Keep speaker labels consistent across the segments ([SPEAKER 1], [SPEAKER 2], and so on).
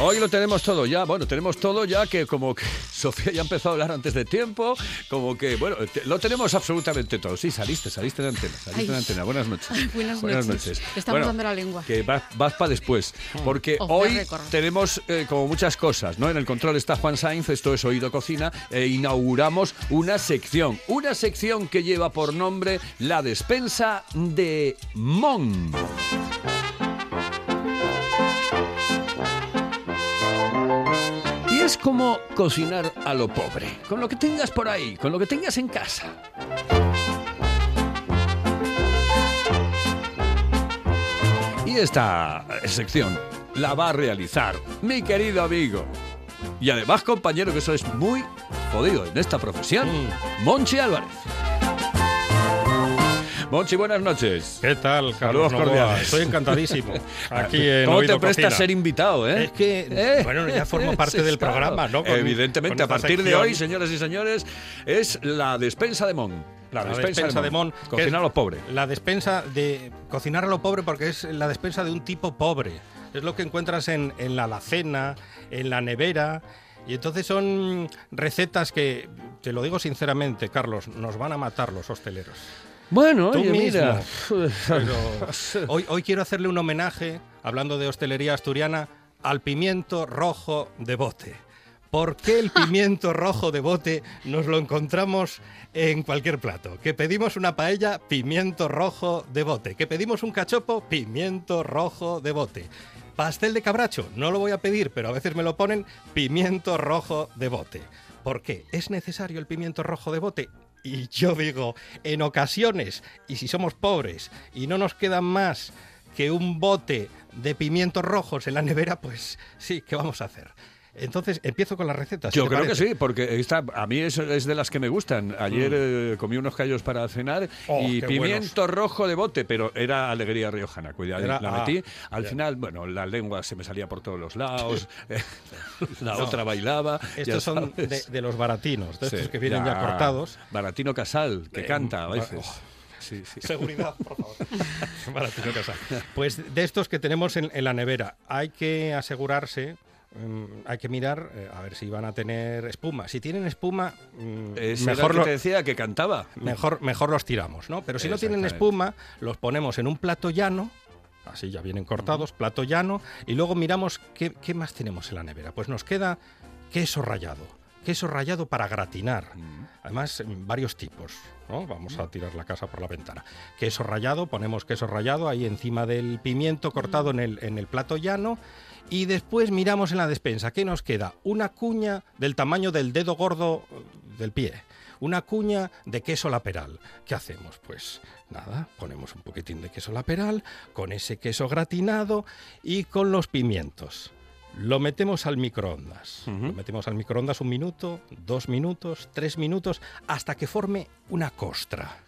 [SPEAKER 1] Hoy lo tenemos todo ya, bueno, tenemos todo ya que como que Sofía ya empezó a hablar antes de tiempo, como que, bueno, te- lo tenemos absolutamente todo. Sí, saliste, saliste de antena, saliste
[SPEAKER 2] Ay.
[SPEAKER 1] de antena. Buenas noches.
[SPEAKER 2] Buenas noches. Estamos dando la lengua.
[SPEAKER 1] Que vas, para después, porque
[SPEAKER 2] Off the
[SPEAKER 1] hoy tenemos eh, como muchas cosas, ¿no? En el control está Juan Sainz, esto es Oído Cocina, e inauguramos una sección, una sección que lleva por nombre La Despensa de Mon. Es como cocinar a lo pobre, con lo que tengas por ahí, con lo que tengas en casa. Y esta sección la va a realizar mi querido amigo y además compañero, que eso es muy jodido en esta profesión, Monchi Álvarez. Monchi, buenas noches.
[SPEAKER 3] ¿Qué tal,
[SPEAKER 1] Saludos
[SPEAKER 3] Carlos Novoa?
[SPEAKER 1] cordiales.
[SPEAKER 3] Estoy encantadísimo. Aquí en
[SPEAKER 1] ¿Cómo
[SPEAKER 3] Oído
[SPEAKER 1] te prestas
[SPEAKER 3] Cocina.
[SPEAKER 1] ser invitado, eh?
[SPEAKER 3] Es que,
[SPEAKER 1] ¿Eh?
[SPEAKER 3] bueno, ya formo parte del
[SPEAKER 1] claro.
[SPEAKER 3] programa, ¿no? Con-
[SPEAKER 1] Evidentemente,
[SPEAKER 3] con
[SPEAKER 1] a partir de
[SPEAKER 3] sección.
[SPEAKER 1] hoy, señoras y señores, es la despensa de Mon.
[SPEAKER 3] La despensa de Mon, que
[SPEAKER 1] Cocinar
[SPEAKER 3] es
[SPEAKER 1] a lo pobre.
[SPEAKER 3] La despensa de cocinar a lo pobre porque es la despensa de un tipo pobre. Es lo que encuentras en, en la alacena, en la nevera. Y entonces son recetas que, te lo digo sinceramente, Carlos, nos van a matar los hosteleros.
[SPEAKER 1] Bueno,
[SPEAKER 3] Tú
[SPEAKER 1] oye, mira.
[SPEAKER 3] Pero hoy, hoy quiero hacerle un homenaje, hablando de hostelería asturiana, al pimiento rojo de bote. ¿Por qué el pimiento rojo de bote nos lo encontramos en cualquier plato? Que pedimos una paella, pimiento rojo de bote. Que pedimos un cachopo, pimiento rojo de bote. Pastel de cabracho, no lo voy a pedir, pero a veces me lo ponen pimiento rojo de bote. ¿Por qué? ¿Es necesario el pimiento rojo de bote? Y yo digo, en ocasiones, y si somos pobres y no nos queda más que un bote de pimientos rojos en la nevera, pues sí, ¿qué vamos a hacer? Entonces, empiezo con las recetas. ¿qué
[SPEAKER 1] Yo creo que sí, porque esta, a mí es, es de las que me gustan. Ayer eh, comí unos callos para cenar
[SPEAKER 3] Mm. Oh,
[SPEAKER 1] y pimiento rojo de bote, pero era alegría riojana. Cuidado, la
[SPEAKER 3] ah,
[SPEAKER 1] metí. Al final, bueno, la lengua se me salía por todos los lados, eh, la otra bailaba.
[SPEAKER 3] Estos son de, los baratinos, de estos
[SPEAKER 1] Sí,
[SPEAKER 3] que vienen ya, cortados.
[SPEAKER 1] Baratino Casal, que
[SPEAKER 3] Eh,
[SPEAKER 1] canta a veces.
[SPEAKER 3] oh.
[SPEAKER 1] Sí, sí.
[SPEAKER 3] Seguridad, por favor. Baratino Casal. Pues de estos que tenemos en, en la nevera, hay que asegurarse, mm, hay que mirar eh, a ver si van a tener espuma. Si tienen espuma, mm,
[SPEAKER 1] el
[SPEAKER 3] mejor,
[SPEAKER 1] que
[SPEAKER 3] lo-
[SPEAKER 1] te decía que cantaba.
[SPEAKER 3] mejor, mejor los tiramos, ¿no? Pero si no tienen espuma, los ponemos en un plato llano. Así ya vienen cortados, plato llano, y luego miramos qué, qué más tenemos en la nevera. Pues nos queda queso rallado, queso rallado para gratinar. Además, en varios tipos. ¿no? Vamos a tirar la casa por la ventana. Queso rallado, ponemos queso rallado ahí encima del pimiento cortado en el, en el plato llano. Y después miramos en la despensa. ¿Qué nos queda? Una cuña del tamaño del dedo gordo eh, del pie. Una cuña de queso laperal. ¿Qué hacemos? Pues nada, ponemos un poquitín de queso laperal, con ese queso gratinado y con los pimientos. Lo metemos al microondas. Lo metemos al microondas un minuto, dos minutos, tres minutos, hasta que forme una costra.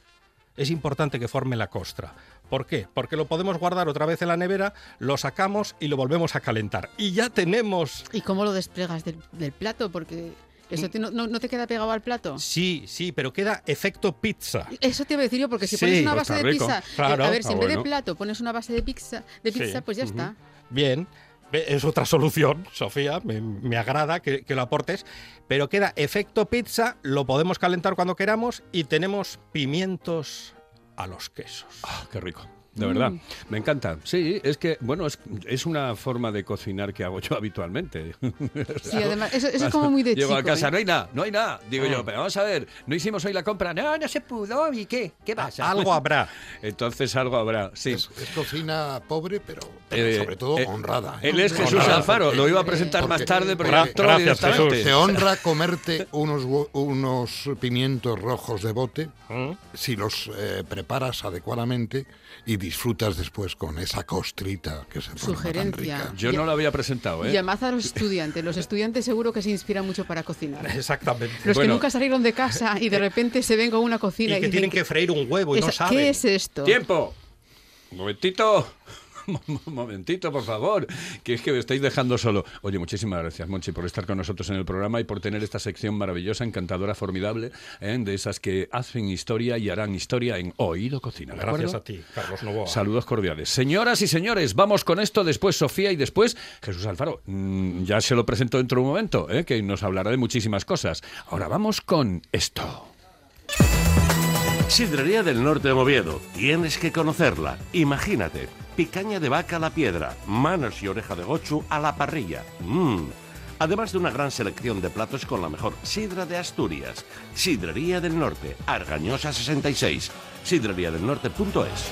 [SPEAKER 3] Es importante que forme la costra. ¿Por qué? Porque lo podemos guardar otra vez en la nevera, lo sacamos y lo volvemos a calentar. Y ya tenemos
[SPEAKER 2] ¿Y cómo lo desplegas del, del plato? Porque eso te- no, no- no te queda pegado al plato.
[SPEAKER 3] Sí, sí, pero queda efecto pizza.
[SPEAKER 2] Eso te iba a decir yo, porque si
[SPEAKER 3] Sí,
[SPEAKER 2] pones una
[SPEAKER 1] pues
[SPEAKER 2] base de
[SPEAKER 1] rico.
[SPEAKER 2] pizza, eh,
[SPEAKER 3] Claro.
[SPEAKER 2] a ver, si en vez
[SPEAKER 1] bueno.
[SPEAKER 2] de plato pones una base de pizza, de
[SPEAKER 3] Sí,
[SPEAKER 2] pizza pues ya está.
[SPEAKER 3] Bien, es otra solución, Sofía, me, agrada que, que lo aportes, pero queda efecto pizza, lo podemos calentar cuando queramos y tenemos pimientos a los quesos.
[SPEAKER 1] Ah, qué rico. De verdad,
[SPEAKER 2] Mm.
[SPEAKER 1] me encanta. Sí, es que, bueno, es, es una forma de cocinar que hago yo habitualmente.
[SPEAKER 2] Sí, además, eso, eso es como muy de
[SPEAKER 1] Llego
[SPEAKER 2] chico.
[SPEAKER 1] a casa,
[SPEAKER 2] ¿eh?
[SPEAKER 1] no hay nada, no hay nada. Digo
[SPEAKER 3] Ah.
[SPEAKER 1] yo, pero vamos a ver, no hicimos hoy la compra. No, no se pudo, ¿y qué? ¿Qué pasa?
[SPEAKER 3] Algo habrá.
[SPEAKER 1] Entonces algo habrá, sí.
[SPEAKER 4] Es, es cocina pobre, pero, pero
[SPEAKER 1] Eh,
[SPEAKER 4] sobre todo
[SPEAKER 1] eh,
[SPEAKER 4] honrada. ¿eh?
[SPEAKER 1] Él es Jesús
[SPEAKER 4] Honrada,
[SPEAKER 1] Alfaro,
[SPEAKER 4] porque-
[SPEAKER 1] lo iba a presentar más
[SPEAKER 4] porque-
[SPEAKER 1] tarde, pero
[SPEAKER 3] gracias,
[SPEAKER 1] directamente.
[SPEAKER 3] Jesús.
[SPEAKER 4] Te honra comerte unos, unos pimientos rojos de bote
[SPEAKER 3] ¿Mm?
[SPEAKER 4] si los eh, preparas adecuadamente y disfrutas después con esa costrita que se forma tan
[SPEAKER 2] Sugerencia.
[SPEAKER 4] rica.
[SPEAKER 1] Yo no lo había presentado, ¿eh?
[SPEAKER 2] Llamad a los estudiantes. Los estudiantes seguro que se inspiran mucho para cocinar.
[SPEAKER 3] Exactamente.
[SPEAKER 2] Los
[SPEAKER 1] Bueno.
[SPEAKER 2] que nunca salieron de casa y de repente se ven con una cocina y,
[SPEAKER 3] que
[SPEAKER 2] dicen,
[SPEAKER 3] tienen que freír un huevo y no
[SPEAKER 2] "Esa-
[SPEAKER 3] saben.
[SPEAKER 2] ¿Qué es esto?
[SPEAKER 1] ¡Tiempo! Un momentito. Un momentito, por favor, que es que me estáis dejando solo. Oye, muchísimas gracias, Monchi, por estar con nosotros en el programa y por tener esta sección maravillosa, encantadora, formidable, ¿eh? de esas que hacen historia y harán historia en Oído Cocina. ¿de
[SPEAKER 3] Gracias
[SPEAKER 1] acuerdo?
[SPEAKER 3] a ti, Carlos Novoa.
[SPEAKER 1] Saludos cordiales. Señoras y señores, vamos con esto, después Sofía y después Jesús Alfaro. Mm, ya se lo presento dentro de un momento, ¿eh? que nos hablará de muchísimas cosas. Ahora vamos con esto.
[SPEAKER 5] Sidrería del Norte de Moviedo. Tienes que conocerla. Imagínate. Picaña de vaca a la piedra, manos y oreja de gochu a la parrilla. Mmm. Además de una gran selección de platos con la mejor sidra de Asturias. Sidrería del Norte, Argañosa 66. Sidreriadelnorte.es.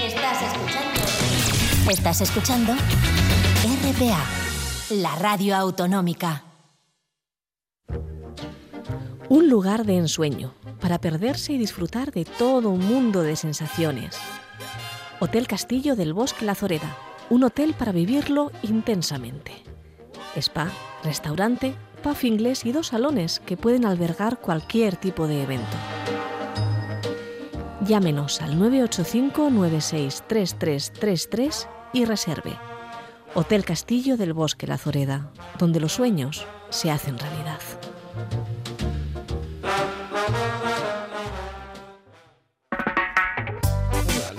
[SPEAKER 6] Estás escuchando. Estás escuchando RPA, la radio autonómica.
[SPEAKER 7] Un lugar de ensueño para perderse y disfrutar de todo un mundo de sensaciones. Hotel Castillo del Bosque La Zoreda, un hotel para vivirlo intensamente. Spa, restaurante, pub inglés y dos salones que pueden albergar cualquier tipo de evento. Llámenos al 985-963333 y reserve. Hotel Castillo del Bosque La Zoreda, donde los sueños se hacen realidad.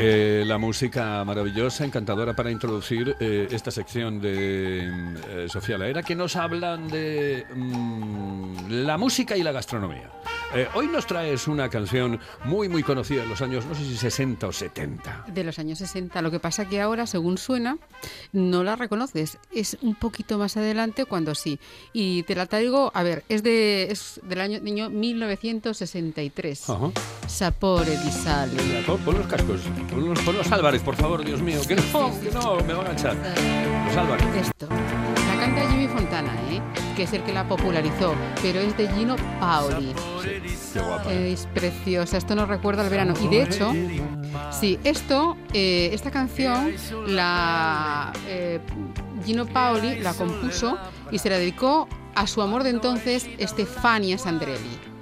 [SPEAKER 1] Eh, la música maravillosa, encantadora para introducir eh, esta sección de mm, eh, Sofía Laera, que nos hablan de mm, la música y la gastronomía. Eh, hoy nos traes una canción muy, muy conocida en los años, no sé si 60 o 70.
[SPEAKER 2] De los años 60. Lo que pasa que ahora, según suena, no la reconoces. Es un poquito más adelante cuando sí. Y te la traigo, a ver, es, de, es del año, año 1963.
[SPEAKER 1] Ajá.
[SPEAKER 2] Sapore di sale.
[SPEAKER 1] Pon, pon los cascos, pon los, pon los Álvarez, por favor, Dios mío. Que no, que no, me van a echar. Los Álvarez.
[SPEAKER 2] Esto. La canta Jimmy Fontana, ¿eh? que es el que la popularizó, pero es de Gino Paoli.
[SPEAKER 1] Qué guapa.
[SPEAKER 2] Es preciosa, esto nos recuerda al verano. Y de hecho, sí, esto, eh, esta canción, la eh, Gino Paoli la compuso y se la dedicó a su amor de entonces, Stefania Sandrelli.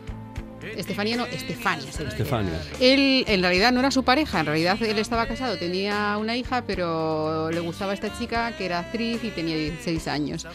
[SPEAKER 2] Estefania no, Estefania. se.
[SPEAKER 1] Estefania.
[SPEAKER 2] Él en realidad no era su pareja, en realidad él estaba casado, tenía una hija, pero le gustaba esta chica que era actriz y tenía 16 años.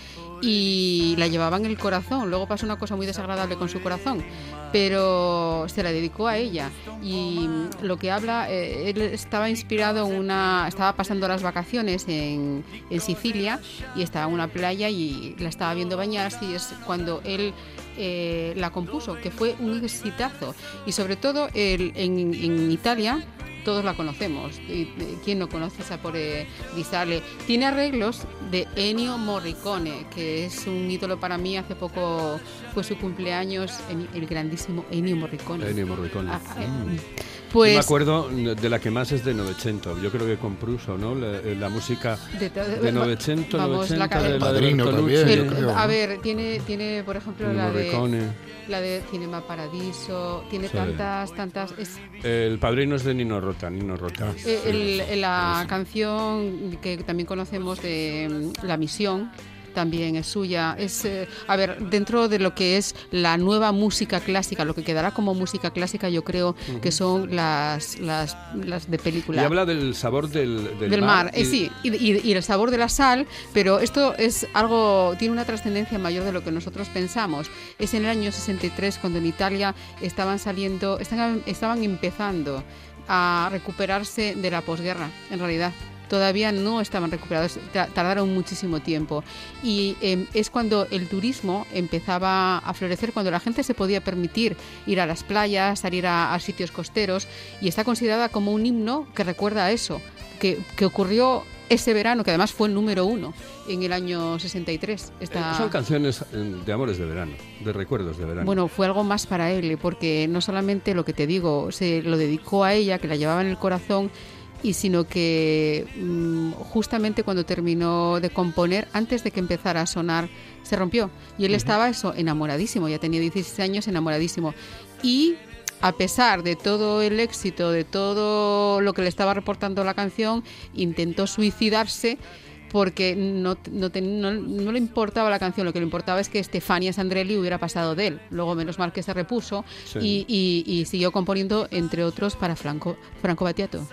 [SPEAKER 2] Y la llevaba en el corazón. Luego pasó una cosa muy desagradable con su corazón, pero se la dedicó a ella. Y lo que habla, eh, él estaba inspirado en una. Estaba pasando las vacaciones en, en Sicilia y estaba en una playa y la estaba viendo bañarse y es cuando él eh, la compuso, que fue un exitazo. Y sobre todo el- en, en Italia, todos la conocemos. Eh, ¿Quién no conoce Sapore di Sale? Tiene arreglos de Ennio Morricone, que es un ídolo para mí. Hace poco fue su cumpleaños, el grandísimo Ennio Morricone.
[SPEAKER 1] Ennio Morricone.
[SPEAKER 2] Ah, eh,
[SPEAKER 1] Mm.
[SPEAKER 2] Pues
[SPEAKER 1] Yo me acuerdo de la que más es de Novecento. Yo creo que con Pruso, ¿no? La, la música
[SPEAKER 2] de,
[SPEAKER 1] de Novecento,
[SPEAKER 2] vamos, la
[SPEAKER 1] 90,
[SPEAKER 2] ca-
[SPEAKER 1] de la de
[SPEAKER 4] Padrino
[SPEAKER 1] Bertolucci.
[SPEAKER 4] también, yo creo,
[SPEAKER 2] a ver, tiene, tiene por ejemplo la de, la de Cinema Paradiso, tiene
[SPEAKER 1] Sí.
[SPEAKER 2] tantas, tantas. Es,
[SPEAKER 1] El padrino es de Nino Rota, Nino Rota.
[SPEAKER 2] Eh, el- el- la canción que también conocemos de mm, La Misión también es suya. Es, eh, a ver, dentro de lo que es la nueva música clásica, lo que quedará como música clásica, yo creo que son las, las, las de
[SPEAKER 1] Y
[SPEAKER 2] película.
[SPEAKER 1] habla del sabor del, del,
[SPEAKER 2] del mar, eh,
[SPEAKER 1] y-
[SPEAKER 2] sí, y, y- y el sabor de la sal, pero esto es algo, tiene una trascendencia mayor de lo que nosotros pensamos. Es en el año 63 cuando en Italia estaban saliendo, estaban, estaban empezando a recuperarse de la posguerra, en realidad. Todavía no estaban recuperados, ta- tardaron muchísimo tiempo. Y eh, es cuando el turismo empezaba a florecer, cuando la gente se podía permitir ir a las playas, salir a, a sitios costeros, y está considerada como un himno que recuerda a eso, que, que ocurrió ese verano, que además fue el número uno en el año 63. Esta-
[SPEAKER 1] Eh, Son canciones eh, de amores de verano, de recuerdos de verano.
[SPEAKER 2] Bueno, fue algo más para él, porque no solamente lo que te digo, se lo dedicó a ella, que la llevaba en el corazón, y sino que mm, justamente cuando terminó de componer, antes de que empezara a sonar, se rompió. Y él estaba eso, enamoradísimo, ya tenía 16 años, enamoradísimo. Y a pesar de todo el éxito, de todo lo que le estaba reportando la canción, intentó suicidarse porque no, no, te- no- no le importaba la canción, lo que le importaba es que Stefania Sandrelli hubiera pasado de él. Luego, menos mal que se repuso
[SPEAKER 1] Sí.
[SPEAKER 2] y, y- y siguió componiendo, entre otros, para Franco, Franco Battiato.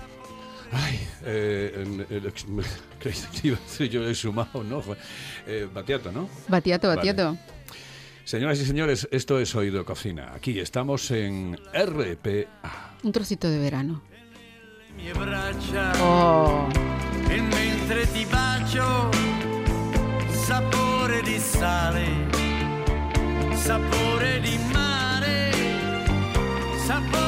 [SPEAKER 1] Ay, eh, a decir yo he sumado, ¿no? Fue, eh, Batiato, ¿no?
[SPEAKER 2] Battiato,
[SPEAKER 1] Vale.
[SPEAKER 2] Battiato.
[SPEAKER 1] Señoras y señores, esto es Oído Cocina. Aquí estamos en RPA.
[SPEAKER 2] Un trocito de verano. Oh.
[SPEAKER 8] e mentre ti bacio sapore di sale sapore di mare sapore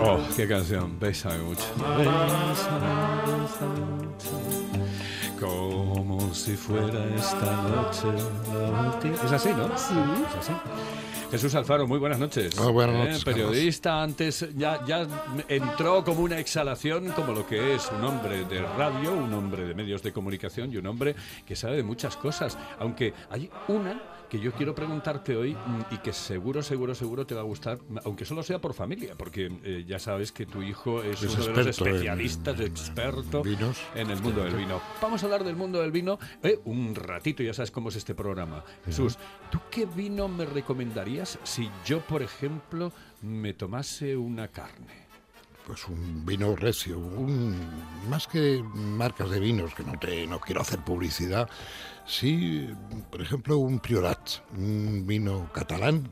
[SPEAKER 1] Oh, qué canción. Bésame mucho. Bésame, bésame mucho. Como si fuera esta noche la última. Es así, ¿no?
[SPEAKER 2] Sí.
[SPEAKER 1] Es así. Jesús Alfaro, muy buenas noches.
[SPEAKER 4] Ah, buenas
[SPEAKER 1] Eh,
[SPEAKER 4] noches, Carlos.
[SPEAKER 1] periodista, antes ya, ya entró como una exhalación, como lo que es un hombre de radio, un hombre de medios de comunicación y un hombre que sabe de muchas cosas. Aunque hay una que yo quiero preguntarte hoy mm, y que seguro, seguro, seguro te va a gustar, aunque solo sea por familia, porque eh, ya sabes que tu hijo es,
[SPEAKER 4] Es
[SPEAKER 1] uno de los
[SPEAKER 4] en-
[SPEAKER 1] especialistas, experto
[SPEAKER 4] vinos.
[SPEAKER 1] en el mundo del vino. Vamos a hablar del mundo del vino eh, un ratito, ya sabes cómo es este programa. Jesús, ¿tú qué vino me recomendarías si yo, por ejemplo, me tomase una carne?
[SPEAKER 4] Pues un vino recio, un, más que marcas de vinos, que no, te, no quiero hacer publicidad, sí, por ejemplo, un Priorat, un vino catalán,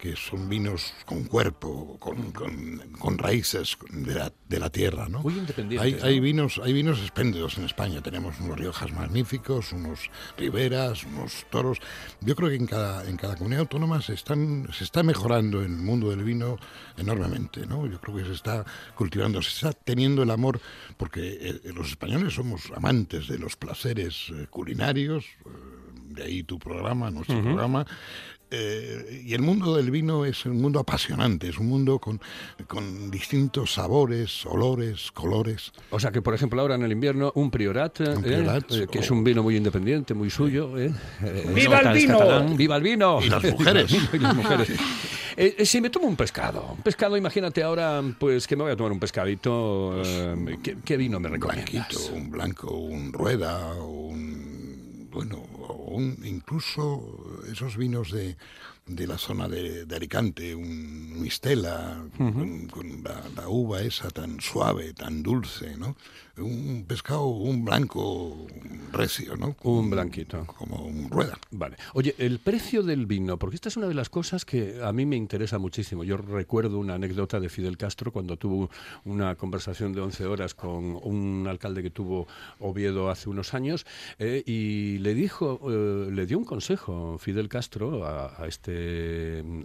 [SPEAKER 4] que son vinos con cuerpo, con, con- con raíces de la, de la tierra, ¿no?
[SPEAKER 1] Muy independientes,
[SPEAKER 4] Hay,
[SPEAKER 1] ¿no?
[SPEAKER 4] hay vinos, hay vinos espléndidos en España. Tenemos unos Riojas magníficos, unos Riberas, unos Toros. Yo creo que en cada, en cada comunidad autónoma se están, se está mejorando en el mundo del vino enormemente, ¿no? Yo creo que se está cultivando, se está teniendo el amor, porque eh, los españoles somos amantes de los placeres eh, culinarios. eh, de ahí tu programa, nuestro programa. Eh, y el mundo del vino es un mundo apasionante, es un mundo con, con distintos sabores, olores, colores.
[SPEAKER 1] O sea que, por ejemplo, ahora en el invierno, un Priorat, eh,
[SPEAKER 4] Un Priorat,
[SPEAKER 1] eh, que es un vino muy independiente, muy suyo. eh, eh,
[SPEAKER 4] ¡Viva el vino!
[SPEAKER 1] catalán, ¡Viva el vino!
[SPEAKER 4] Y las mujeres.
[SPEAKER 1] Y las mujeres. Eh, eh, si me tomo un pescado, un pescado, imagínate ahora, pues que me voy a tomar un pescadito, eh, ¿qué, qué vino me recomiendas?
[SPEAKER 4] Blanquito, un blanco, un rueda, un bueno, incluso esos vinos de, de la zona de, de Alicante, un mistela, con, con la, la uva esa tan suave, tan dulce, ¿no? Un pescado, un blanco recio, ¿no?
[SPEAKER 1] Un blanquito.
[SPEAKER 4] Como un rueda.
[SPEAKER 1] Vale. Oye, el precio del vino, porque esta es una de las cosas que a mí me interesa muchísimo. Yo recuerdo una anécdota de Fidel Castro cuando tuvo una conversación de 11 horas con un alcalde que tuvo Oviedo hace unos años eh, y le dijo, eh, le dio un consejo Fidel Castro a, a este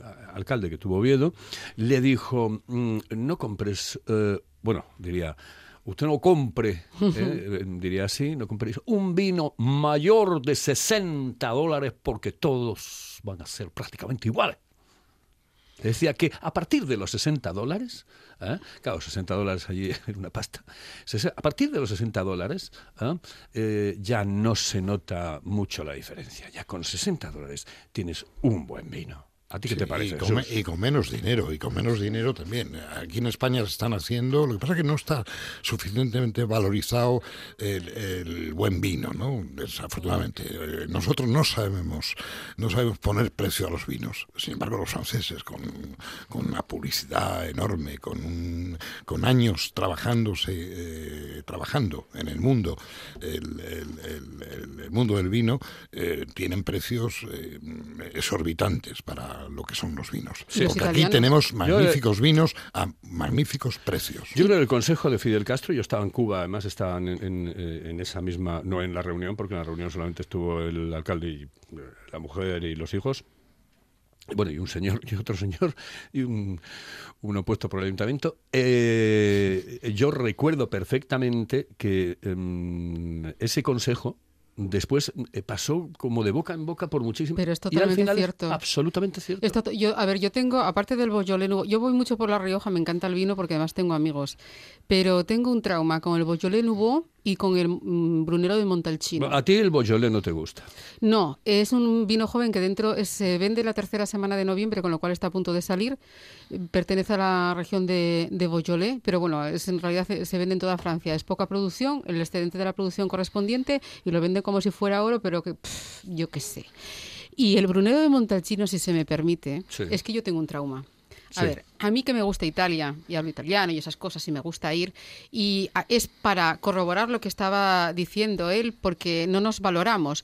[SPEAKER 1] a- alcalde que tuvo Oviedo, le dijo, mm, no compres, eh, bueno, diría... Usted no compre, eh, diría así, no compre un vino mayor de 60 dólares porque todos van a ser prácticamente iguales. Decía que a partir de los 60 dólares, ¿eh? claro, 60 dólares allí era una pasta, a partir de los 60 dólares ¿eh? Eh, ya no se nota mucho la diferencia. Ya con 60 dólares tienes un buen vino. ¿A ti qué
[SPEAKER 4] Sí,
[SPEAKER 1] te parece?
[SPEAKER 4] Y con, y menos dinero, y con menos dinero también. Aquí en España se están haciendo, lo que pasa es que no está suficientemente valorizado el, el buen vino, ¿no? Desafortunadamente. Eh, Nosotros no sabemos, no sabemos poner precio a los vinos. Sin embargo, los franceses, con, con una publicidad enorme, con, un- con años trabajándose, eh, trabajando en el mundo, el, el- el- el- el mundo del vino, eh, tienen precios eh, exorbitantes para lo que son los vinos.
[SPEAKER 1] Sí.
[SPEAKER 4] Porque aquí tenemos
[SPEAKER 1] Yo, eh,
[SPEAKER 4] magníficos vinos a magníficos precios.
[SPEAKER 1] Yo creo que el consejo de Fidel Castro, yo estaba en Cuba, además estaban en, en, eh, en esa misma, no en la reunión, porque en la reunión solamente estuvo el alcalde y eh, la mujer y los hijos. Bueno, y un señor y otro señor, y un, uno puesto por el ayuntamiento. Eh, yo recuerdo perfectamente que em, ese consejo después eh, pasó como de boca en boca por muchísimo
[SPEAKER 2] Pero es
[SPEAKER 1] y al
[SPEAKER 2] totalmente
[SPEAKER 1] final es
[SPEAKER 2] cierto.
[SPEAKER 1] absolutamente cierto.
[SPEAKER 2] Esto, yo, a ver, yo tengo, aparte del Nouveau, yo voy mucho por La Rioja, me encanta el vino porque además tengo amigos, pero tengo un trauma con el Nouveau y con el mm, Brunello de Montalcino.
[SPEAKER 1] A ti el Beaujolais no te gusta.
[SPEAKER 2] No, es un vino joven que dentro es- se vende la tercera semana de noviembre, con lo cual está a punto de salir. Eh, Pertenece a la región de, de pero bueno, es, en realidad se, se vende en toda Francia. Es poca producción, el excedente de la producción correspondiente y lo vende como si fuera oro, pero que pff, yo qué sé. Y el Brunello de Montalcino, si se me permite,
[SPEAKER 9] Sí.
[SPEAKER 2] es que yo tengo un trauma. A
[SPEAKER 9] Sí.
[SPEAKER 2] ver, a mí que me gusta Italia y hablo italiano y esas cosas y me gusta ir y a- es para corroborar lo que estaba diciendo él porque no nos valoramos.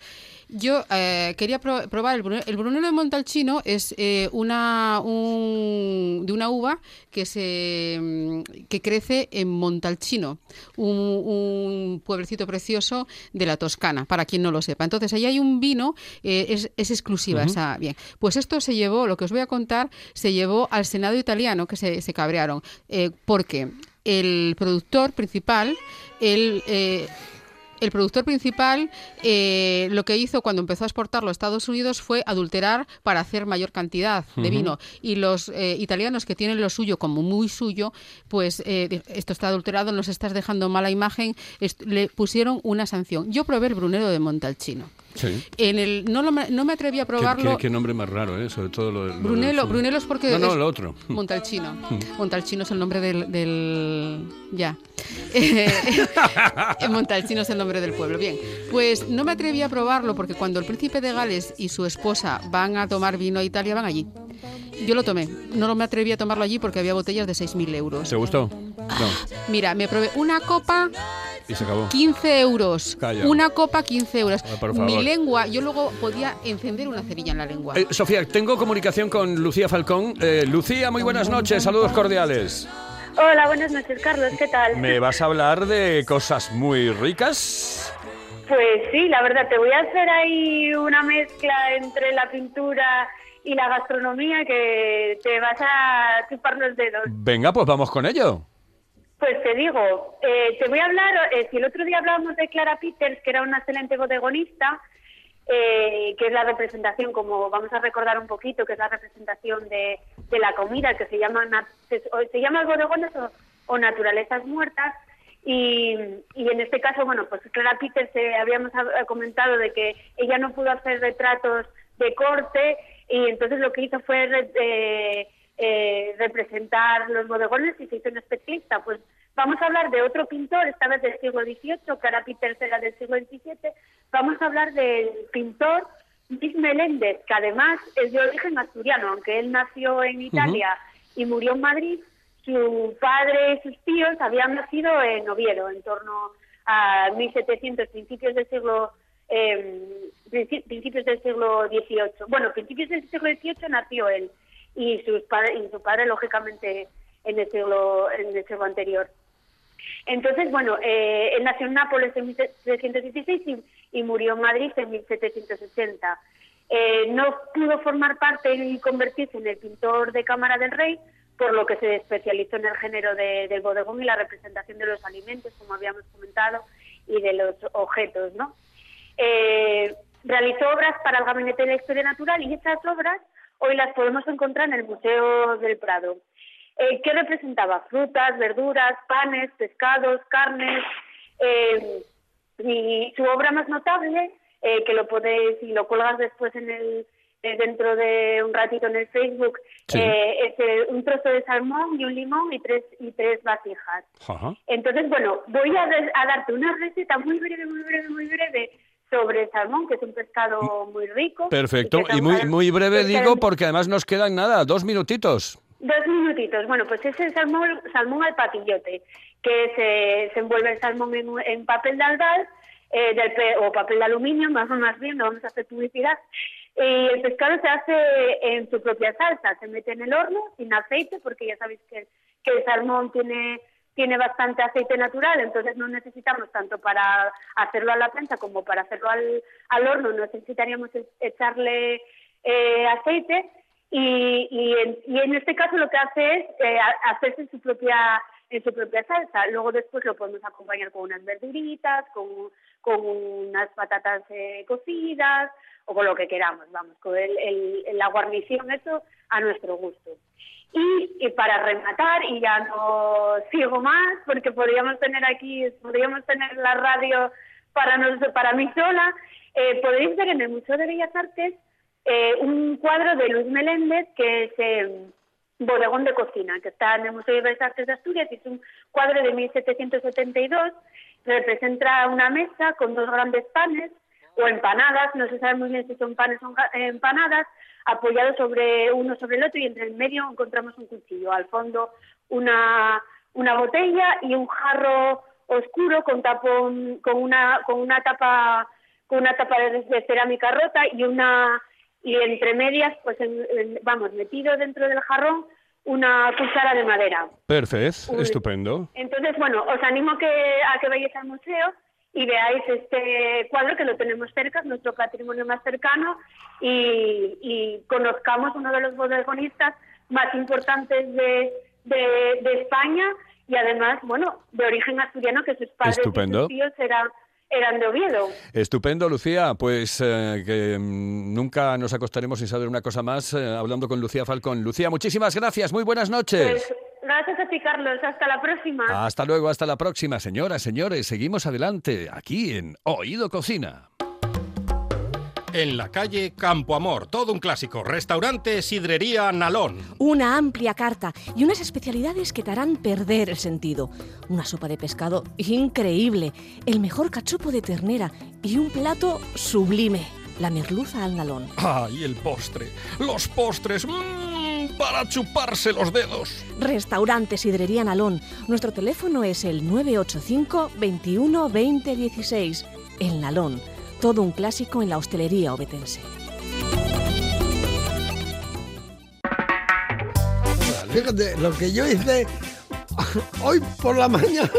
[SPEAKER 2] Yo eh, quería pro- probar el Brunello. El Brunello de Montalcino es eh, una un- de una uva que se mm, que crece en Montalcino, un, un pueblecito precioso de la Toscana, para quien no lo sepa. Entonces, ahí hay un vino, eh, es, es exclusiva
[SPEAKER 9] Ujú.
[SPEAKER 2] esa bien. Pues esto se llevó, lo que os voy a contar, se llevó al Senado italiano, que se, se cabrearon, eh, porque el productor principal, el, eh, el productor principal eh, lo que hizo cuando empezó a exportarlo a Estados Unidos fue adulterar para hacer mayor cantidad de vino. Y los eh, italianos que tienen lo suyo como muy suyo, pues eh, esto está adulterado, nos estás dejando mala imagen, le pusieron una sanción. Yo probé el Brunero de Montalcino.
[SPEAKER 1] Sí.
[SPEAKER 2] En el, no, lo me- no me atreví a probarlo.
[SPEAKER 1] qué- qué nombre más raro, ¿eh? Sobre todo lo, lo del
[SPEAKER 2] Brunello,
[SPEAKER 1] zumo.
[SPEAKER 2] Brunello es porque
[SPEAKER 1] No, no,
[SPEAKER 2] es
[SPEAKER 1] lo otro.
[SPEAKER 2] Montalcino.
[SPEAKER 1] Mm.
[SPEAKER 2] Montalcino es el nombre del, del- ya. Eh, Montalcino es el nombre del pueblo. Bien, pues no me atreví a probarlo porque cuando el príncipe de Gales y su esposa van a tomar vino a Italia van allí. Yo lo tomé. No me atreví a tomarlo allí porque había botellas de 6.000 euros.
[SPEAKER 1] ¿Te gustó? No.
[SPEAKER 2] Mira, me probé una copa
[SPEAKER 1] Y se acabó.
[SPEAKER 2] 15 euros.
[SPEAKER 1] Calla.
[SPEAKER 2] Una copa 15 euros.
[SPEAKER 1] Ah, por favor.
[SPEAKER 2] Mi lengua, yo luego podía encender una cerilla en la lengua.
[SPEAKER 1] Eh, Sofía, tengo comunicación con Lucía Falcón. Eh, Lucía, muy buenas noches, saludos cordiales.
[SPEAKER 10] Hola, buenas noches, Carlos. ¿Qué tal?
[SPEAKER 1] ¿Me vas a hablar de cosas muy ricas?
[SPEAKER 10] Pues sí, la verdad, te voy a hacer ahí una mezcla entre la pintura y la gastronomía que te vas a chupar los dedos.
[SPEAKER 1] Venga, pues vamos con ello.
[SPEAKER 10] Pues te digo, eh, te voy a hablar, eh, si el otro día hablábamos de Clara Peters, que era una excelente bodegonista, eh, que es la representación, como vamos a recordar un poquito, que es la representación de, de la comida, que se llama, se, llama bodegones o, o naturalezas muertas, y, y en este caso, bueno, pues Clara Peters eh, habíamos hab- comentado de que ella no pudo hacer retratos de corte y entonces lo que hizo fue eh, eh, representar los bodegones y se hizo un especialista. Pues vamos a hablar de otro pintor, esta vez del siglo XVIII, Clara Peters era del siglo XVII, vamos a hablar del pintor Luis Meléndez, que además es de origen asturiano, aunque él nació en Italia y murió en Madrid, su padre y sus tíos habían nacido en Oviedo, en torno a 1700, principios del siglo eh, principios del siglo XVIII. Bueno, principios del siglo XVIII nació él y sus padres y su padre lógicamente en el siglo en el siglo anterior. Entonces, bueno, eh, él nació en Nápoles en 1716 y, murió en Madrid en 1780. Eh, no pudo formar parte y convertirse en el pintor de Cámara del Rey, por lo que se especializó en el género de- del bodegón y la representación de los alimentos, como habíamos comentado, y de los objetos, ¿no? Eh, realizó obras para el Gabinete de la Historia Natural y estas obras hoy las podemos encontrar en el Museo del Prado. Eh, ¿Qué representaba? Frutas, verduras, panes, pescados, carnes. eh, y su obra más notable, eh, que lo podéis, si lo colgas después en el dentro de un ratito en el Facebook,
[SPEAKER 1] Sí.
[SPEAKER 10] es un trozo de salmón y un limón y tres y tres vasijas.
[SPEAKER 1] Ajá.
[SPEAKER 10] Entonces, bueno, voy a, a darte una receta muy breve, muy breve, muy breve sobre el salmón, que es un pescado muy rico.
[SPEAKER 1] Perfecto. Y muy, muy breve digo porque además nos quedan nada, dos minutitos.
[SPEAKER 10] Dos minutitos. Bueno, pues es el salmón, salmón al patillote, que se, se envuelve el salmón en, en papel de aldal eh, del o papel de aluminio, más o más bien, no vamos a hacer publicidad. Y el pescado se hace en su propia salsa, se mete en el horno sin aceite, porque ya sabéis que, que el salmón tiene tiene bastante aceite natural, entonces no necesitamos tanto para hacerlo a la prensa como para hacerlo al, al horno, no necesitaríamos echarle eh, aceite y, y, en, este caso lo que hace es eh, hacerse su propia en su propia salsa. Luego después lo podemos acompañar con unas verduritas, con, con unas patatas eh, cocidas o con lo que queramos, vamos, con la guarnición, eso a nuestro gusto. Y, y para rematar, y ya no sigo más, porque podríamos tener aquí, podríamos tener la radio para, nos, para mí sola, eh, podéis ver en el Museo de Bellas Artes eh, un cuadro de Luis Meléndez que es eh, Bodegón de Cocina, que está en el Museo de Bellas Artes de Asturias, y es un cuadro de 1772, representa una mesa con dos grandes panes, o empanadas, no se sabe muy bien si son panes o ga- empanadas, apoyados sobre uno sobre el otro y entre el medio encontramos un cuchillo. Al fondo una, una botella y un jarro oscuro con tapón, con una, con una tapa, con una tapa de, de cerámica rota y una y entre medias, pues en- en- vamos, metido dentro del jarrón una cuchara de madera.
[SPEAKER 1] Perfecto, estupendo.
[SPEAKER 10] Entonces, bueno, os animo que, a que vayáis al museo y veáis este cuadro que lo tenemos cerca, es nuestro patrimonio más cercano, y, y conozcamos uno de los bodegonistas más importantes de, de- de España y además, bueno, de origen asturiano, que sus padres
[SPEAKER 1] Estupendo.
[SPEAKER 10] y sus tíos eran, eran de Oviedo.
[SPEAKER 1] Estupendo, Lucía. Pues eh, que mm, nunca nos acostaremos sin saber una cosa más eh, hablando con Lucía Falcón. Lucía, muchísimas gracias. Muy buenas noches.
[SPEAKER 10] Pues, gracias a ti, Carlos. Hasta la próxima.
[SPEAKER 1] Hasta luego, hasta la próxima, señoras, señores. Seguimos adelante aquí en Oído Cocina.
[SPEAKER 3] En la calle Campo Amor, todo un clásico. Restaurante Sidrería Nalón.
[SPEAKER 7] Una amplia carta y unas especialidades que te harán perder el sentido. Una sopa de pescado increíble, el mejor cachopo de ternera y un plato sublime, la merluza al nalón.
[SPEAKER 3] ¡Ay, el postre! ¡Los postres! ¡Mmm! Para chuparse los dedos.
[SPEAKER 7] Restaurante Sidrería Nalón. Nuestro teléfono es el 985 21 20 16. El Nalón. Todo un clásico en la hostelería obetense.
[SPEAKER 11] Fíjate, lo que yo hice hoy por la mañana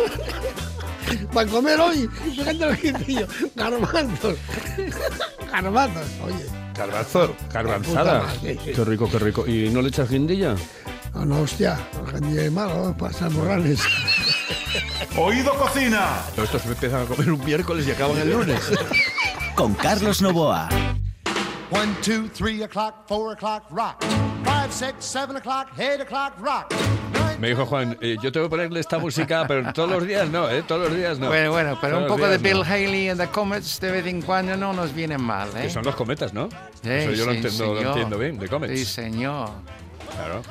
[SPEAKER 11] para comer hoy, fíjate lo que hice yo, garbanzos. Garbanzos, oye. Madre, sí.
[SPEAKER 1] Qué rico, qué rico. ¿Y no le echas guindilla?
[SPEAKER 11] No, no, hostia, el es malo, morrales.
[SPEAKER 12] Oído Cocina.
[SPEAKER 1] Estos empiezan a comer un miércoles y acaban el lunes.
[SPEAKER 13] Con Carlos Novoa.
[SPEAKER 9] One, two, three o'clock, four o'clock, rock. Five, six, seven o'clock, eight o'clock, rock.
[SPEAKER 1] Me dijo Juan, eh, yo tengo que ponerle esta música, pero todos los días no, ¿eh? Todos los días no.
[SPEAKER 14] Bueno, bueno, pero
[SPEAKER 1] Todos
[SPEAKER 14] un poco de Bill
[SPEAKER 1] no.
[SPEAKER 14] Haley and the Comets de vez en cuando no nos viene mal, ¿eh?
[SPEAKER 1] Que son los cometas, ¿no?
[SPEAKER 14] Sí,
[SPEAKER 1] Eso yo lo
[SPEAKER 14] sí,
[SPEAKER 1] entiendo, lo
[SPEAKER 14] señor.
[SPEAKER 1] entiendo bien, de comets.
[SPEAKER 14] Sí, señor.
[SPEAKER 1] Claro.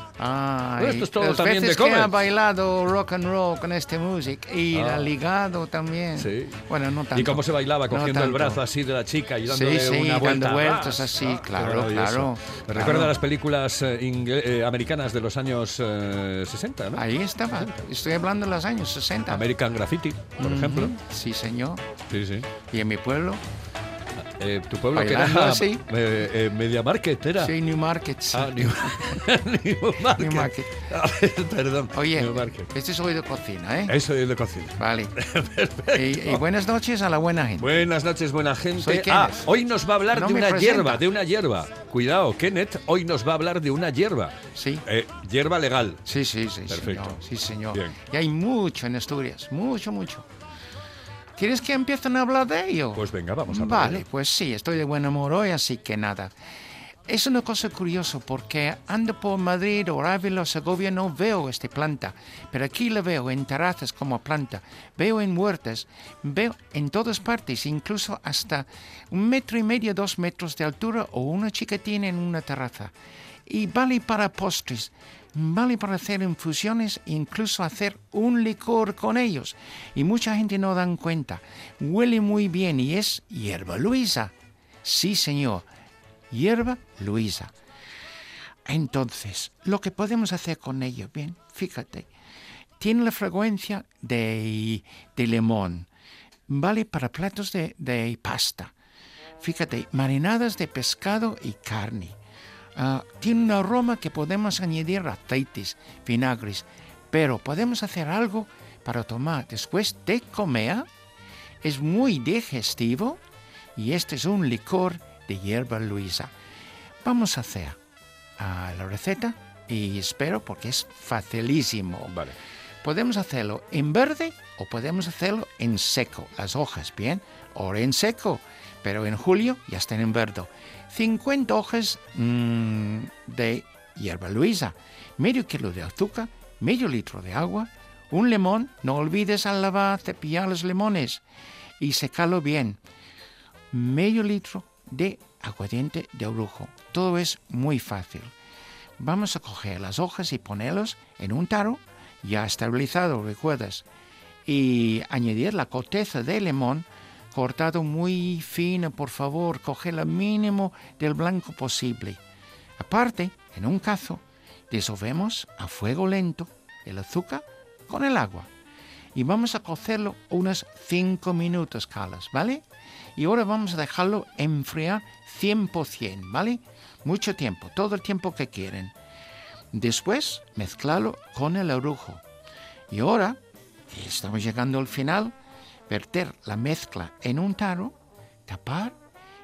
[SPEAKER 1] Bueno, esto es todo
[SPEAKER 14] las
[SPEAKER 1] también de
[SPEAKER 14] veces que
[SPEAKER 1] comer.
[SPEAKER 14] ha bailado rock and roll con este music y
[SPEAKER 1] Ah.
[SPEAKER 14] ha ligado también.
[SPEAKER 1] Sí.
[SPEAKER 14] Bueno, no tanto.
[SPEAKER 1] ¿Y cómo se bailaba?
[SPEAKER 14] No
[SPEAKER 1] Cogiendo el brazo así de la chica y
[SPEAKER 14] Sí,
[SPEAKER 1] dándole
[SPEAKER 14] sí,
[SPEAKER 1] una
[SPEAKER 14] dando
[SPEAKER 1] vuelta.
[SPEAKER 14] vueltas
[SPEAKER 1] ¡Ah!
[SPEAKER 14] así,
[SPEAKER 1] Ah,
[SPEAKER 14] claro, claro,
[SPEAKER 1] Me
[SPEAKER 14] claro.
[SPEAKER 1] recuerda a las películas eh, eh, americanas de los años eh, 60, ¿no?
[SPEAKER 14] Ahí estaba. Estoy hablando de los años 60.
[SPEAKER 1] American Graffiti, por ejemplo.
[SPEAKER 14] Sí, señor.
[SPEAKER 1] Sí, sí.
[SPEAKER 14] Y en mi pueblo,
[SPEAKER 1] Eh, tu pueblo que era
[SPEAKER 14] así.
[SPEAKER 1] eh, eh, Media Market, ¿era?
[SPEAKER 14] sí, New Market. sí.
[SPEAKER 1] Ah, New, New Market.
[SPEAKER 14] New Market.
[SPEAKER 1] Perdón.
[SPEAKER 14] Oye,
[SPEAKER 1] New Market.
[SPEAKER 14] este es hoy de cocina, ¿eh?
[SPEAKER 1] Eso es de cocina.
[SPEAKER 14] Vale. y, y buenas noches a la buena gente.
[SPEAKER 1] Buenas noches, buena gente.
[SPEAKER 14] Soy
[SPEAKER 1] ah, hoy nos va a hablar
[SPEAKER 14] No
[SPEAKER 1] de una
[SPEAKER 14] presenta.
[SPEAKER 1] hierba, de una hierba. Cuidado, Kenneth, hoy nos va a hablar de una hierba.
[SPEAKER 14] Sí.
[SPEAKER 1] Hierba legal.
[SPEAKER 14] Sí, sí, sí,
[SPEAKER 1] Perfecto.
[SPEAKER 14] señor. Sí, señor.
[SPEAKER 1] Bien.
[SPEAKER 14] Y hay mucho en Asturias, mucho, mucho. ¿Quieres que empiecen a hablar de ello?
[SPEAKER 1] Pues venga, vamos a hablar.
[SPEAKER 14] Vale, pues sí, estoy de buen humor hoy, así que nada. Es una cosa curiosa porque ando por Madrid o Ávila o Segovia no veo esta planta, pero aquí la veo en terrazas como planta, veo en huertas, veo en todas partes, incluso hasta un metro y medio, dos metros de altura o una chiquitina en una terraza. Y vale para postres, vale para hacer infusiones, incluso hacer un licor con ellos. Y mucha gente no dan cuenta. Huele muy bien y es hierba luisa. Sí, señor, hierba luisa. Entonces, lo que podemos hacer con ello, bien, fíjate, tiene la frecuencia de, de limón. Vale para platos de, de pasta. Fíjate, marinadas de pescado y carne. Ah, tiene un aroma que podemos añadir aceites, vinagres, pero podemos hacer algo para tomar después de comer. Es muy digestivo y este es un licor de hierba luisa. Vamos a hacer ah, la receta y espero porque es facilísimo.
[SPEAKER 1] Vale.
[SPEAKER 14] Podemos hacerlo en verde o podemos hacerlo en seco, las hojas, ¿bien? O en seco, pero en julio ya están en verde. 50 hojas mm, de hierba luisa, medio kilo de azúcar, medio litro de agua, un limón, no olvides al lavar, cepillar los limones y secarlo bien, medio litro de aguardiente de orujo. Todo es muy fácil. Vamos a coger las hojas y ponerlos en un taro ya estabilizado, recuerdas, y añadir la corteza de limón cortado muy fino, por favor, coge lo mínimo del blanco posible. Aparte, en un cazo, disolvemos a fuego lento el azúcar con el agua y vamos a cocerlo unos 5 minutos, Carlos, ¿vale? Y ahora vamos a dejarlo enfriar 100%, ¿vale? Mucho tiempo, todo el tiempo que quieren. Después, mezclarlo con el orujo. Y ahora, que estamos llegando al final, verter la mezcla en un taro, tapar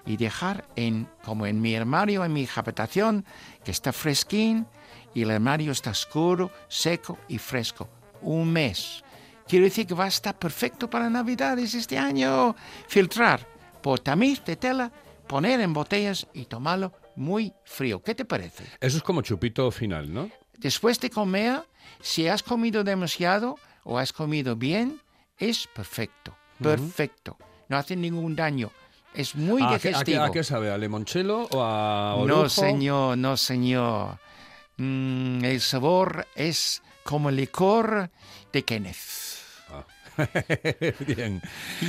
[SPEAKER 14] y dejar en, como en mi armario, en mi habitación, que está fresquín y el armario está oscuro, seco y fresco. Un mes. Quiero decir que va a estar perfecto para Navidades este año. Filtrar por tamiz de tela, poner en botellas y tomarlo muy frío. ¿Qué te parece?
[SPEAKER 1] Eso es como chupito final, ¿no?
[SPEAKER 14] Después de comer, si has comido demasiado o has comido bien, es perfecto. Perfecto. No hace ningún daño. Es muy
[SPEAKER 1] ¿A qué, a qué-
[SPEAKER 14] digestivo.
[SPEAKER 1] a qué sabe? ¿A limoncello o a
[SPEAKER 14] No,
[SPEAKER 1] orujo?
[SPEAKER 14] señor, no, señor. Mm, el sabor es como licor de Kenneth.
[SPEAKER 1] Bien.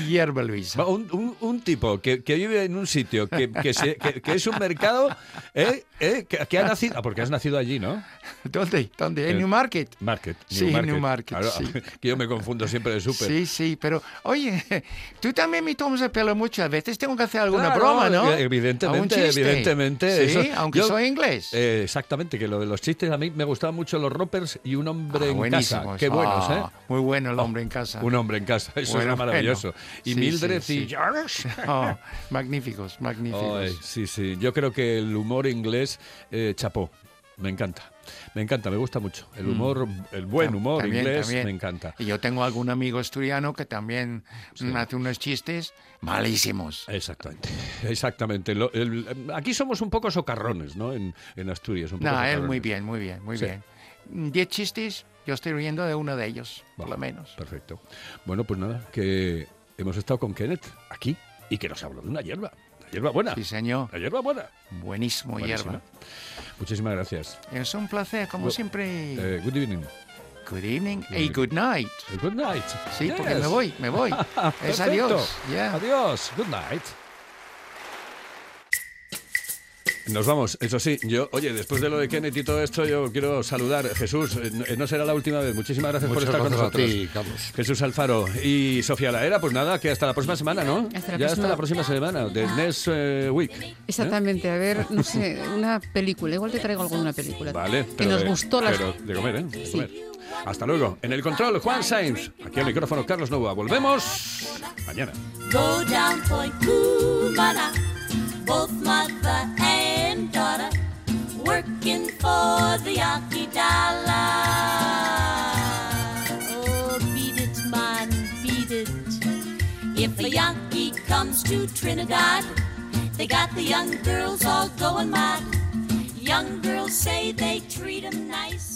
[SPEAKER 14] Hierba Luisa.
[SPEAKER 1] Un, un- un tipo que, que vive en un sitio que, que se- que- es un mercado ¿eh? ¿eh? Que, ha nacido. Ah, porque has nacido allí, ¿no?
[SPEAKER 14] ¿Dónde? ¿Dónde? ¿En
[SPEAKER 1] Eh,
[SPEAKER 14] New Market?
[SPEAKER 1] Market.
[SPEAKER 14] Sí, New Market,
[SPEAKER 1] Claro,
[SPEAKER 14] sí.
[SPEAKER 1] que yo me confundo siempre de súper.
[SPEAKER 14] Sí, sí, pero oye, tú también me tomas el pelo muchas veces. Tengo que hacer alguna
[SPEAKER 1] Claro,
[SPEAKER 14] broma, ¿no?
[SPEAKER 1] Evidentemente,
[SPEAKER 14] ¿A un chiste?
[SPEAKER 1] evidentemente.
[SPEAKER 14] Sí,
[SPEAKER 1] eso-
[SPEAKER 14] aunque
[SPEAKER 1] yo-
[SPEAKER 14] soy inglés.
[SPEAKER 1] eh, exactamente, que lo de los chistes a mí me gustaban mucho los roppers y un hombre
[SPEAKER 14] Ah,
[SPEAKER 1] en casa. Qué buenos, ¿eh?
[SPEAKER 14] Ah, Muy bueno el hombre en casa.
[SPEAKER 1] Un hombre en casa, eso
[SPEAKER 14] Bueno,
[SPEAKER 1] es maravilloso.
[SPEAKER 14] bueno.
[SPEAKER 1] Y
[SPEAKER 14] Sí,
[SPEAKER 1] Mildred
[SPEAKER 14] sí,
[SPEAKER 1] y. George.
[SPEAKER 14] Oh, magníficos, magníficos.
[SPEAKER 1] Ay, sí, sí. Yo creo que el humor inglés eh, chapó. Me encanta. Me encanta, me gusta mucho. El
[SPEAKER 14] Mm.
[SPEAKER 1] humor, el buen humor
[SPEAKER 14] también,
[SPEAKER 1] inglés,
[SPEAKER 14] también.
[SPEAKER 1] me encanta.
[SPEAKER 14] Y yo tengo algún amigo asturiano que también mm, hace unos chistes malísimos.
[SPEAKER 1] Exactamente, exactamente. Lo- el- aquí somos un poco socarrones, ¿no? En, en Asturias. Un poco
[SPEAKER 14] No, él muy bien, muy bien, muy
[SPEAKER 1] Sí.
[SPEAKER 14] bien. Diez chistes, yo estoy riendo de uno de ellos, por lo menos.
[SPEAKER 1] Perfecto. Bueno, pues nada, que hemos estado con Kenneth aquí y que nos habló de una hierba. La hierba buena.
[SPEAKER 14] Sí, señor.
[SPEAKER 1] La hierba buena.
[SPEAKER 14] Buenísimo,
[SPEAKER 1] Buenísima.
[SPEAKER 14] hierba.
[SPEAKER 1] Muchísimas gracias.
[SPEAKER 14] Es un placer, como siempre.
[SPEAKER 1] Eh, good evening.
[SPEAKER 14] Good evening y good night.
[SPEAKER 1] Good night.
[SPEAKER 14] Sí, porque me voy, me voy. es adiós. ya.
[SPEAKER 1] Adiós. Good night. Nos vamos, eso sí, yo, oye, después de lo de Kenneth y todo esto, yo quiero saludar, Jesús, eh, no- eh, no será la última vez, muchísimas gracias
[SPEAKER 4] Muchas
[SPEAKER 1] por estar con
[SPEAKER 4] a
[SPEAKER 1] nosotros.
[SPEAKER 4] ti, Carlos.
[SPEAKER 1] Jesús Alfaro y Sofía Laera, pues nada, que hasta la próxima semana, ¿no?
[SPEAKER 2] Hasta la
[SPEAKER 1] ya hasta la próxima semana, de Next eh, Week.
[SPEAKER 2] Exactamente, a ver, no sé, una película. Igual te traigo alguna película.
[SPEAKER 1] Vale,
[SPEAKER 2] Que nos
[SPEAKER 1] de,
[SPEAKER 2] gustó las.
[SPEAKER 1] pero de comer, ¿eh? De
[SPEAKER 2] Sí.
[SPEAKER 1] comer. Hasta luego. En el control, Juan Sainz. Aquí al micrófono, Carlos Nova. Volvemos mañana.
[SPEAKER 15] Go down Point Cumana, both mother and daughter, working for the Yankee dollar. Oh, beat it, man, beat it. If a Yankee comes to Trinidad, they got the young girls all going mad. Young girls say they treat treat 'em nice.